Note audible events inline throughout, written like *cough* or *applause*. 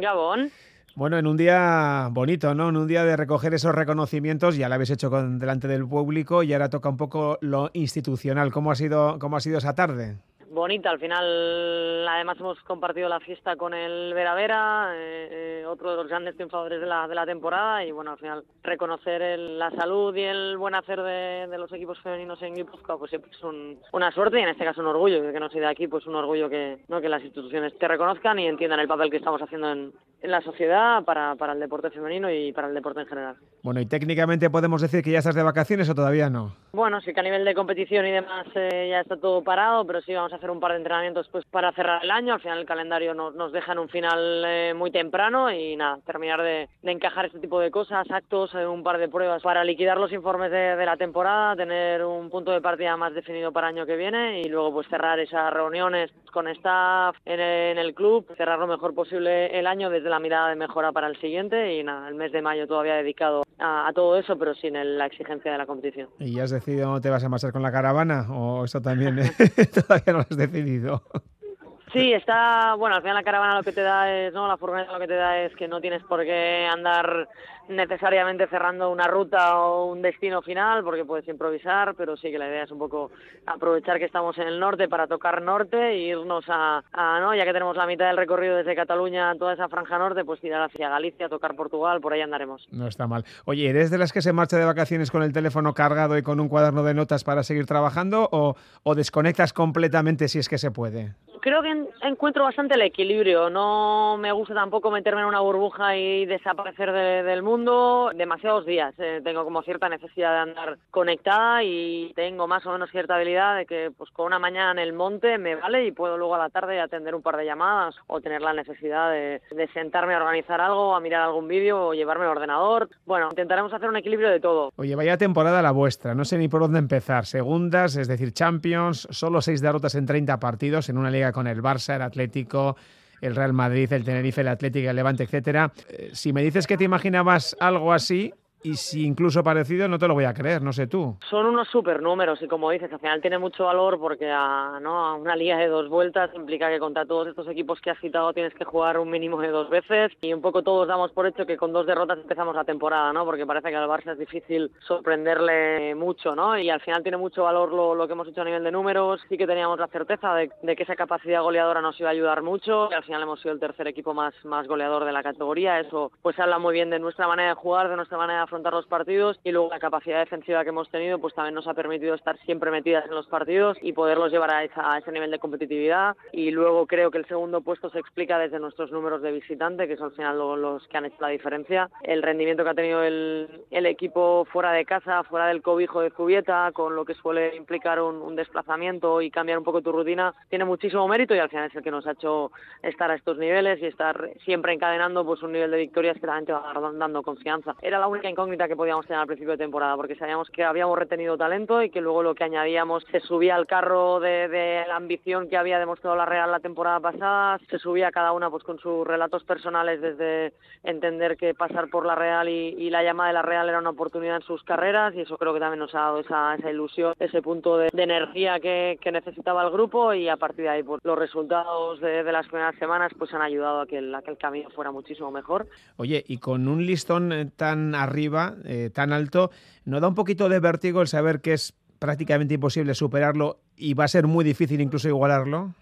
Gabón. Bueno, en un día bonito, ¿no? En un día de recoger esos reconocimientos, ya lo habéis hecho con, delante del público y ahora toca un poco lo institucional. ¿Cómo ha sido, cómo ha sido esa tarde? Bonita. Al final, además, hemos compartido la fiesta con el Vera Vera, eh, eh, otro de los grandes triunfadores de la, de la temporada. Y bueno, al final, reconocer la salud y el buen hacer de, los equipos femeninos en Guipúzcoa, pues siempre es una suerte y en este caso un orgullo. Que no soy de aquí, pues un orgullo que, ¿no? que las instituciones te reconozcan y entiendan el papel que estamos haciendo en, en la sociedad para, para el deporte femenino y para el deporte en general. Bueno, y técnicamente podemos decir que ya estás de vacaciones o todavía no. Bueno, sí que a nivel de competición y demás eh, ya está todo parado, pero sí vamos a hacer un par de entrenamientos pues para cerrar el año. Al final el calendario nos, nos deja en un final eh, muy temprano y nada, terminar de, encajar este tipo de cosas, actos, eh, un par de pruebas para liquidar los informes de, la temporada, tener un punto de partida más definido para el año que viene y luego pues cerrar esas reuniones con staff en el, en el club, cerrar lo mejor posible el año desde la mirada de mejora para el siguiente y nada, el mes de mayo todavía dedicado a, todo eso, pero sin la exigencia de la competición. ¿Y ya has decidido dónde te vas a marchar con la caravana? ¿O eso también eh? *laughs* *laughs* todavía no lo has decidido? Sí, está, bueno, al final la caravana lo que te da es, ¿no? La furgoneta lo que te da es que no tienes por qué andar necesariamente cerrando una ruta o un destino final, porque puedes improvisar, pero sí que la idea es un poco aprovechar que estamos en el norte para tocar norte e irnos a, a ¿no? Ya que tenemos la mitad del recorrido desde Cataluña a toda esa franja norte, pues tirar hacia Galicia, tocar Portugal, por ahí andaremos. No está mal. Oye, ¿eres de las que se marcha de vacaciones con el teléfono cargado y con un cuaderno de notas para seguir trabajando o, o desconectas completamente si es que se puede? Creo que encuentro bastante el equilibrio. No me gusta tampoco meterme en una burbuja y desaparecer del mundo demasiados días. Eh, tengo como cierta necesidad de andar conectada y tengo más o menos cierta habilidad de que pues con una mañana en el monte me vale y puedo luego a la tarde atender un par de llamadas o tener la necesidad de, sentarme a organizar algo, a mirar algún vídeo o llevarme el ordenador. Bueno, intentaremos hacer un equilibrio de todo. Oye, vaya temporada la vuestra. No sé ni por dónde empezar. Segundas, es decir, Champions, solo seis derrotas en 30 partidos en una liga con el Barça, el Atlético, el Real Madrid, el Tenerife, el Atlético, el Levante, etcétera. Eh, si me dices que te imaginabas algo así, y si incluso parecido, no te lo voy a creer, no sé tú. Son unos super números y como dices, al final tiene mucho valor porque a, ¿no? a una liga de dos vueltas implica que contra todos estos equipos que has citado tienes que jugar un mínimo de dos veces y un poco todos damos por hecho que con dos derrotas empezamos la temporada, ¿no? Porque parece que al Barça es difícil sorprenderle mucho, ¿no? Y al final tiene mucho valor lo, lo que hemos hecho a nivel de números, sí que teníamos la certeza de, de, que esa capacidad goleadora nos iba a ayudar mucho y al final hemos sido el tercer equipo más, más goleador de la categoría, eso pues habla muy bien de nuestra manera de jugar, de nuestra manera de afrontar los partidos y luego la capacidad defensiva que hemos tenido pues también nos ha permitido estar siempre metidas en los partidos y poderlos llevar a, ese nivel de competitividad. Y luego creo que el segundo puesto se explica desde nuestros números de visitante que son al final los, que han hecho la diferencia. El rendimiento que ha tenido el, el, equipo fuera de casa fuera del cobijo de Zubieta con lo que suele implicar un, un desplazamiento y cambiar un poco tu rutina tiene muchísimo mérito y al final es el que nos ha hecho estar a estos niveles y estar siempre encadenando pues un nivel de victorias que también te va dando confianza. Era la única incógnita que podíamos tener al principio de temporada, porque sabíamos que habíamos retenido talento y que luego lo que añadíamos se subía al carro de, la ambición que había demostrado la Real la temporada pasada, se subía cada una pues con sus relatos personales desde entender que pasar por la Real y, la llamada de la Real era una oportunidad en sus carreras y eso creo que también nos ha dado esa, esa ilusión, ese punto de, energía que, necesitaba el grupo y a partir de ahí pues, los resultados de, las primeras semanas pues han ayudado a que, el, que el camino fuera muchísimo mejor. Oye, y con un listón eh, tan arriba, eh, tan alto, ¿no da un poquito de vértigo el saber que es prácticamente imposible superarlo y va a ser muy difícil incluso igualarlo?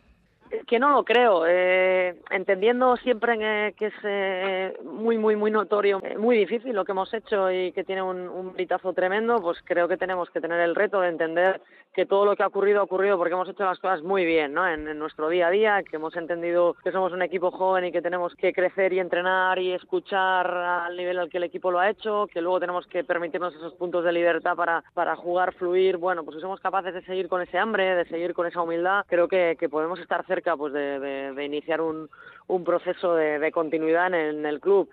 que no lo creo, eh, entendiendo siempre eh, que es eh, muy, muy, muy notorio, muy difícil lo que hemos hecho y que tiene un, un tremendo, pues creo que tenemos que tener el reto de entender que todo lo que ha ocurrido ha ocurrido porque hemos hecho las cosas muy bien ¿no? en, nuestro día a día, que hemos entendido que somos un equipo joven y que tenemos que crecer y entrenar y escuchar al nivel al que el equipo lo ha hecho, que luego tenemos que permitirnos esos puntos de libertad para, para jugar, fluir, bueno, pues si somos capaces de seguir con ese hambre, de seguir con esa humildad, creo que, que podemos estar cerca pues de, de, iniciar un, un proceso de, continuidad en el, club.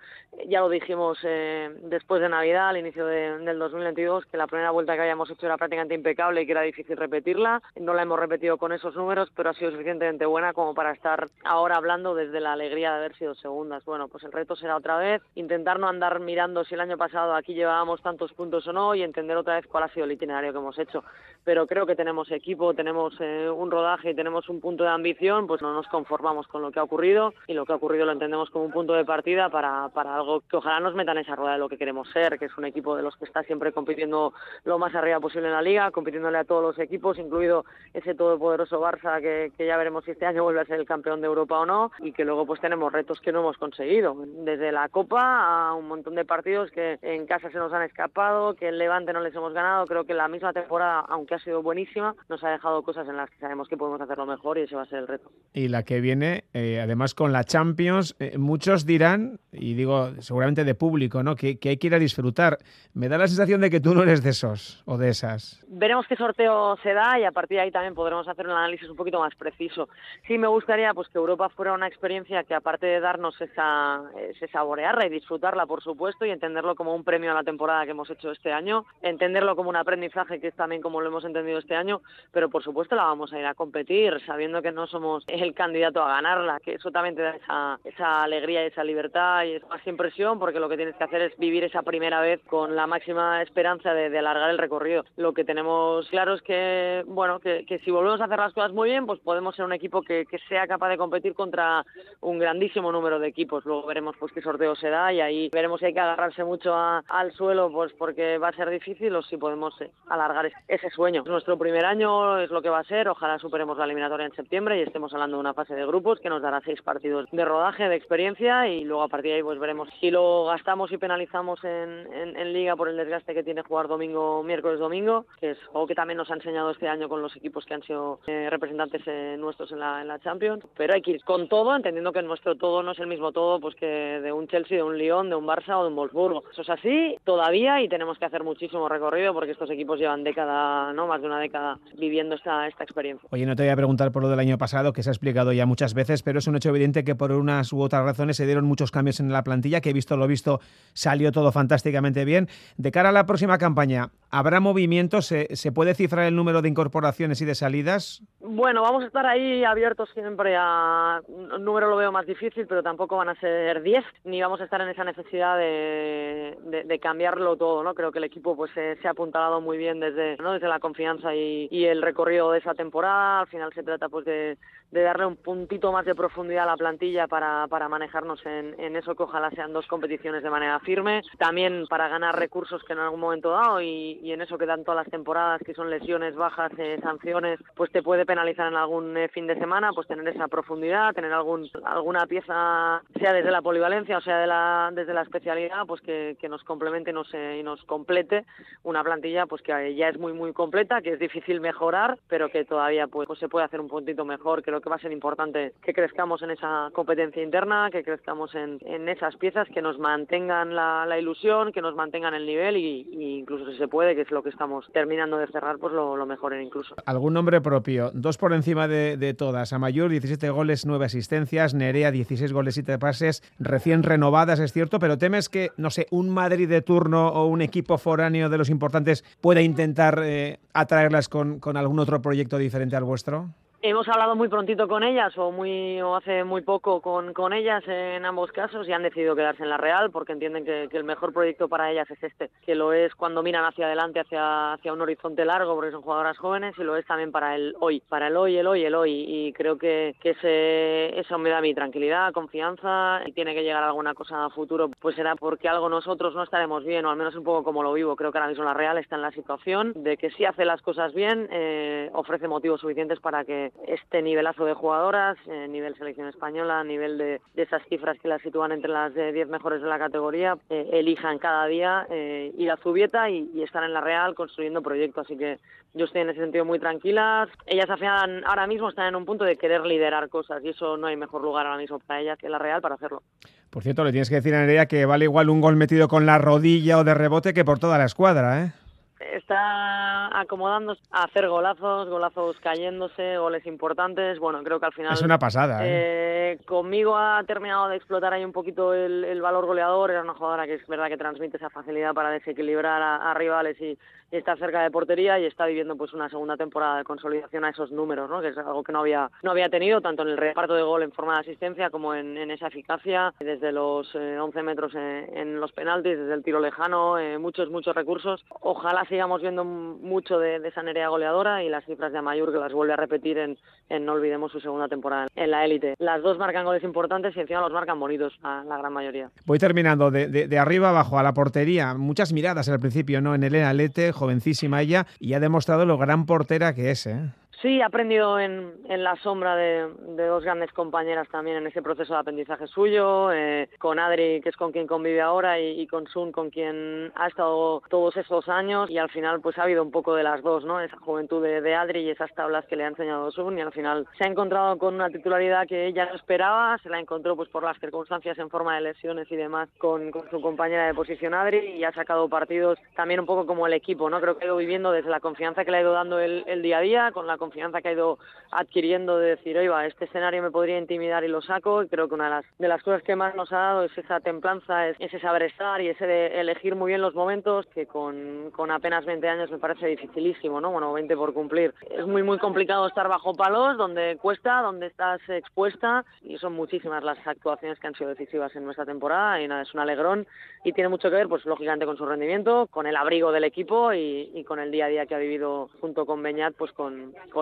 Ya lo dijimos eh, después de Navidad, al inicio del 2022, que la primera vuelta que habíamos hecho era prácticamente impecable y que era difícil repetirla. No la hemos repetido con esos números, pero ha sido suficientemente buena como para estar ahora hablando desde la alegría de haber sido segundas. Bueno, pues el reto será otra vez intentar no andar mirando si el año pasado aquí llevábamos tantos puntos o no y entender otra vez cuál ha sido el itinerario que hemos hecho. Pero creo que tenemos equipo, tenemos eh, un rodaje y tenemos un punto de ambición, pues no nos conformamos con lo que ha ocurrido y lo que ha ocurrido lo entendemos como un punto de partida para, para algo que ojalá nos meta en esa rueda de lo que queremos ser, que es un equipo de los que está siempre compitiendo lo más arriba posible en la liga, compitiéndole a todos los equipos, incluido ese todopoderoso Barça que, que ya veremos si este año vuelve a ser el campeón de Europa o no, y que luego pues tenemos retos que no hemos conseguido, desde la Copa a un montón de partidos que en casa se nos han escapado, que en Levante no les hemos ganado, creo que la misma temporada, aunque ha sido buenísima, nos ha dejado cosas en las que sabemos que podemos hacerlo mejor y ese va a ser el reto. Y la que viene, eh, además con la Champions, eh, muchos dirán, y digo seguramente de público, ¿no? Que, hay que ir a disfrutar. Me da la sensación de que tú no eres de esos o de esas. Veremos qué sorteo se da y a partir de ahí también podremos hacer un análisis un poquito más preciso. Sí me gustaría pues que Europa fuera una experiencia que aparte de darnos esa, ese saborearla y disfrutarla, por supuesto, y entenderlo como un premio a la temporada que hemos hecho este año, entenderlo como un aprendizaje que es también como lo hemos entendido este año, pero por supuesto la vamos a ir a competir sabiendo que no somos el candidato a ganarla, que eso también te da esa, esa alegría y esa libertad y es más impresión porque lo que tienes que hacer es vivir esa primera vez con la máxima esperanza de, alargar el recorrido. Lo que tenemos claro es que, bueno, que, si volvemos a hacer las cosas muy bien, pues podemos ser un equipo que, sea capaz de competir contra un grandísimo número de equipos. Luego veremos pues qué sorteo se da y ahí veremos si hay que agarrarse mucho a, al suelo, pues porque va a ser difícil o si podemos eh, alargar ese sueño. Es nuestro primer año, es lo que va a ser. Ojalá superemos la eliminatoria en septiembre y estemos hablando de una fase de grupos que nos dará seis de rodaje, de experiencia y luego a partir de ahí pues veremos si lo gastamos y penalizamos en, liga por el desgaste que tiene jugar domingo, miércoles, domingo, que es algo que también nos ha enseñado este año con los equipos que han sido eh, representantes eh, nuestros en la, Champions. Pero hay que ir con todo, entendiendo que nuestro todo no es el mismo todo pues que de un Chelsea, de un Lyon, de un Barça o de un Wolfsburgo. Eso es así todavía y tenemos que hacer muchísimo recorrido porque estos equipos llevan década, no más de una década viviendo esta experiencia. Oye, no te voy a preguntar por lo del año pasado, que se ha explicado ya muchas veces, pero es un hecho evidente que por unas u otras razones se dieron muchos cambios en la plantilla, que he visto lo visto, salió todo fantásticamente bien. De cara a la próxima campaña, ¿habrá movimientos? ¿Se, se puede cifrar el número de incorporaciones y de salidas? Bueno, vamos a estar ahí abiertos siempre a... Un número lo veo más difícil, pero tampoco van a ser 10, ni vamos a estar en esa necesidad de, de, cambiarlo todo, ¿no? Creo que el equipo pues se, ha apuntalado muy bien desde, ¿no? desde la confianza y, y, el recorrido de esa temporada. Al final se trata pues de, de darle un puntito más de profundidad a la plantilla para, para manejarnos en, en, eso que ojalá sean dos competiciones de manera firme. También para ganar recursos que en algún momento dado y, y en eso que dan todas las temporadas, que son lesiones, bajas, eh, sanciones, pues te puede penalizar en algún eh, fin de semana, pues tener esa profundidad, tener algún alguna pieza, sea desde la polivalencia o sea de la, desde la especialidad, pues que, que nos complemente nos, eh, y nos complete una plantilla pues que ya es muy muy completa, que es difícil mejorar, pero que todavía pues, pues se puede hacer un puntito mejor. Creo que va a ser importante que crezcamos en esa competencia interna, que crezcamos en, en esas piezas, que nos mantengan la, la ilusión, que nos mantengan el nivel y, y, incluso si se puede, que es lo que estamos terminando de cerrar, pues lo, lo incluso. ¿Algún nombre propio? Dos por encima de, de todas. Amayur, 17 goles, 9 asistencias. Nerea, 16 goles, 7 pases. Recién renovadas, es cierto, pero temes que, no sé, un Madrid de turno o un equipo foráneo de los importantes pueda intentar eh, atraerlas con, con algún otro proyecto diferente al vuestro? Hemos hablado muy prontito con ellas o muy o hace muy poco con, con ellas en ambos casos y han decidido quedarse en la Real porque entienden que, que, el mejor proyecto para ellas es este, que lo es cuando miran hacia adelante, hacia, hacia un horizonte largo porque son jugadoras jóvenes y lo es también para el hoy, para el hoy, el hoy, el hoy. Y creo que, que ese, eso me da mi tranquilidad, confianza y tiene que llegar alguna cosa a futuro pues será porque algo nosotros no estaremos bien o al menos un poco como lo vivo, creo que ahora mismo la Real está en la situación de que si hace las cosas bien eh, ofrece motivos suficientes para que este nivelazo de jugadoras, eh, nivel selección española, nivel de, esas cifras que las sitúan entre las 10 eh, mejores de la categoría, eh, elijan cada día ir a Zubieta y, y, estar en la Real construyendo proyectos. Así que yo estoy en ese sentido muy tranquilas. Ellas al ahora mismo están en un punto de querer liderar cosas y eso no hay mejor lugar ahora mismo para ellas que la Real para hacerlo. Por cierto, le tienes que decir a Nerea que vale igual un gol metido con la rodilla o de rebote que por toda la escuadra, ¿eh? Está acomodándose a hacer golazos, golazos cayéndose, goles importantes. Bueno, creo que al final. Es una pasada. ¿eh? Eh, conmigo ha terminado de explotar ahí un poquito el, el, valor goleador. Era una jugadora que es verdad que transmite esa facilidad para desequilibrar a, a rivales y, y, está cerca de portería y está viviendo pues una segunda temporada de consolidación a esos números, ¿no? Que es algo que no había no había tenido tanto en el reparto de gol en forma de asistencia como en, en esa eficacia desde los eh, 11 metros en, en, los penaltis, desde el tiro lejano, eh, muchos muchos recursos. Ojalá sigamos viendo mucho de, esa nerea goleadora y las cifras de Amayur que las vuelve a repetir en, No Olvidemos su segunda temporada en la élite. Las dos marcan goles importantes y encima los marcan bonitos, la, la gran mayoría. Voy terminando de, de, arriba abajo a la portería. Muchas miradas al principio, ¿no? En Elena Lete, jovencísima ella, y ha demostrado lo gran portera que es, ¿eh? Sí, he aprendido en, en la sombra de, de, dos grandes compañeras también en ese proceso de aprendizaje suyo, eh, con Adri, que es con quien convive ahora, y, con Sun, con quien ha estado todos esos años, y al final pues ha habido un poco de las dos, ¿no? Esa juventud de, de Adri y esas tablas que le ha enseñado Sun, y al final se ha encontrado con una titularidad que ella no esperaba, se la encontró pues por las circunstancias en forma de lesiones y demás con, con su compañera de posición Adri, y ha sacado partidos también un poco como el equipo, ¿no? Creo que ha ido viviendo desde la confianza que le ha ido dando el, el día a día, con la confianza que ha ido adquiriendo de decir, oiga, este escenario me podría intimidar y lo saco. Y creo que una de las, de las cosas que más nos ha dado es esa templanza, es ese saber estar y ese de elegir muy bien los momentos, que con, con apenas 20 años me parece dificilísimo, ¿no? Bueno, 20 por cumplir. Es muy, muy complicado estar bajo palos, donde cuesta, donde estás expuesta, y son muchísimas las actuaciones que han sido decisivas en nuestra temporada, y nada, es un alegrón, y tiene mucho que ver, pues lógicamente, con su rendimiento, con el abrigo del equipo y, y con el día a día que ha vivido junto con Beñat, pues con, con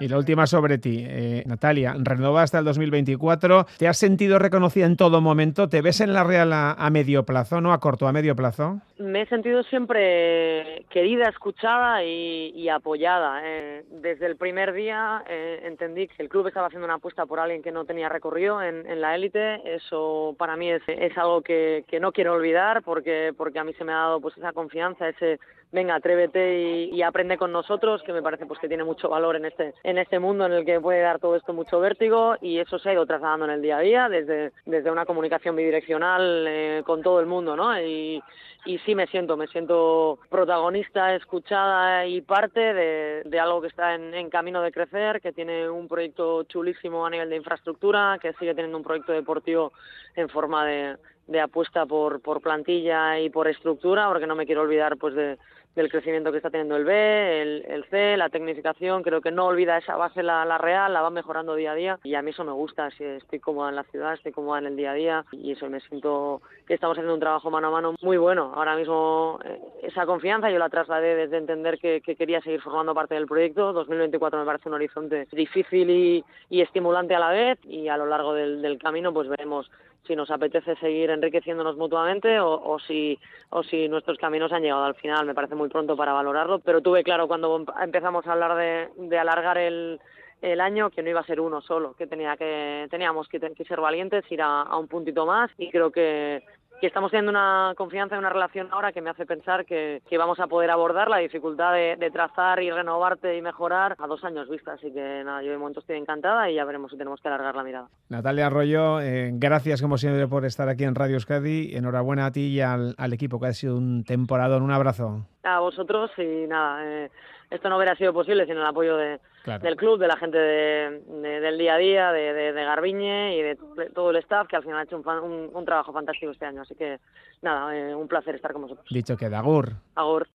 Y la última sobre ti, eh, Natalia, renova hasta el 2024. ¿Te has sentido reconocida en todo momento? ¿Te ves en la Real a, medio plazo, no a corto, a medio plazo? Me he sentido siempre querida, escuchada y, apoyada. Eh. desde el primer día eh, entendí que el club estaba haciendo una apuesta por alguien que no tenía recorrido en, la élite. Eso para mí es, algo que, no quiero olvidar porque, porque a mí se me ha dado pues esa confianza, ese venga, atrévete y, aprende con nosotros, que me parece pues que tiene mucho valor en este, en este mundo en el que puede dar todo esto mucho vértigo y eso se ha ido trasladando en el día a día desde, desde una comunicación bidireccional eh, con todo el mundo, ¿no? Y, y sí me siento, me siento protagonista, escuchada y parte de, de algo que está en, en, camino de crecer, que tiene un proyecto chulísimo a nivel de infraestructura, que sigue teniendo un proyecto deportivo en forma de, de apuesta por, por plantilla y por estructura, porque no me quiero olvidar pues de, del crecimiento que está teniendo el B, el, C, la tecnificación, creo que no olvida esa base la, real, la va mejorando día a día y a mí eso me gusta, si estoy cómoda en la ciudad, estoy cómoda en el día a día y eso me siento que estamos haciendo un trabajo mano a mano muy bueno. Ahora mismo eh, esa confianza yo la trasladé desde entender que, que, quería seguir formando parte del proyecto, 2024 me parece un horizonte difícil y, y estimulante a la vez y a lo largo del camino pues veremos si nos apetece seguir enriqueciéndonos mutuamente o, o, si, o si nuestros caminos han llegado al final. Me parece muy pronto para valorarlo, pero tuve claro cuando empezamos a hablar de, alargar el, el año que no iba a ser uno solo, que tenía que teníamos que, que ser valientes, ir a, un puntito más y creo que que estamos teniendo una confianza y una relación ahora que me hace pensar que, que vamos a poder abordar la dificultad de, de, trazar y renovarte y mejorar a dos años vista. Así que nada, yo de momento estoy encantada y ya veremos si tenemos que alargar la mirada. Natalia Arroyo, eh, gracias como siempre por estar aquí en Radio Euskadi. Enhorabuena a ti y al, al equipo que ha sido un temporador. Un abrazo. A vosotros y nada, eh, esto no hubiera sido posible sin el apoyo de, claro. del club, de la gente de, de, del día a día, de, de, Garbiñe y de todo el staff que al final ha hecho un, un, un trabajo fantástico este año. Así que nada, eh, un placer estar con vosotros. Dicho que Agur. Agur.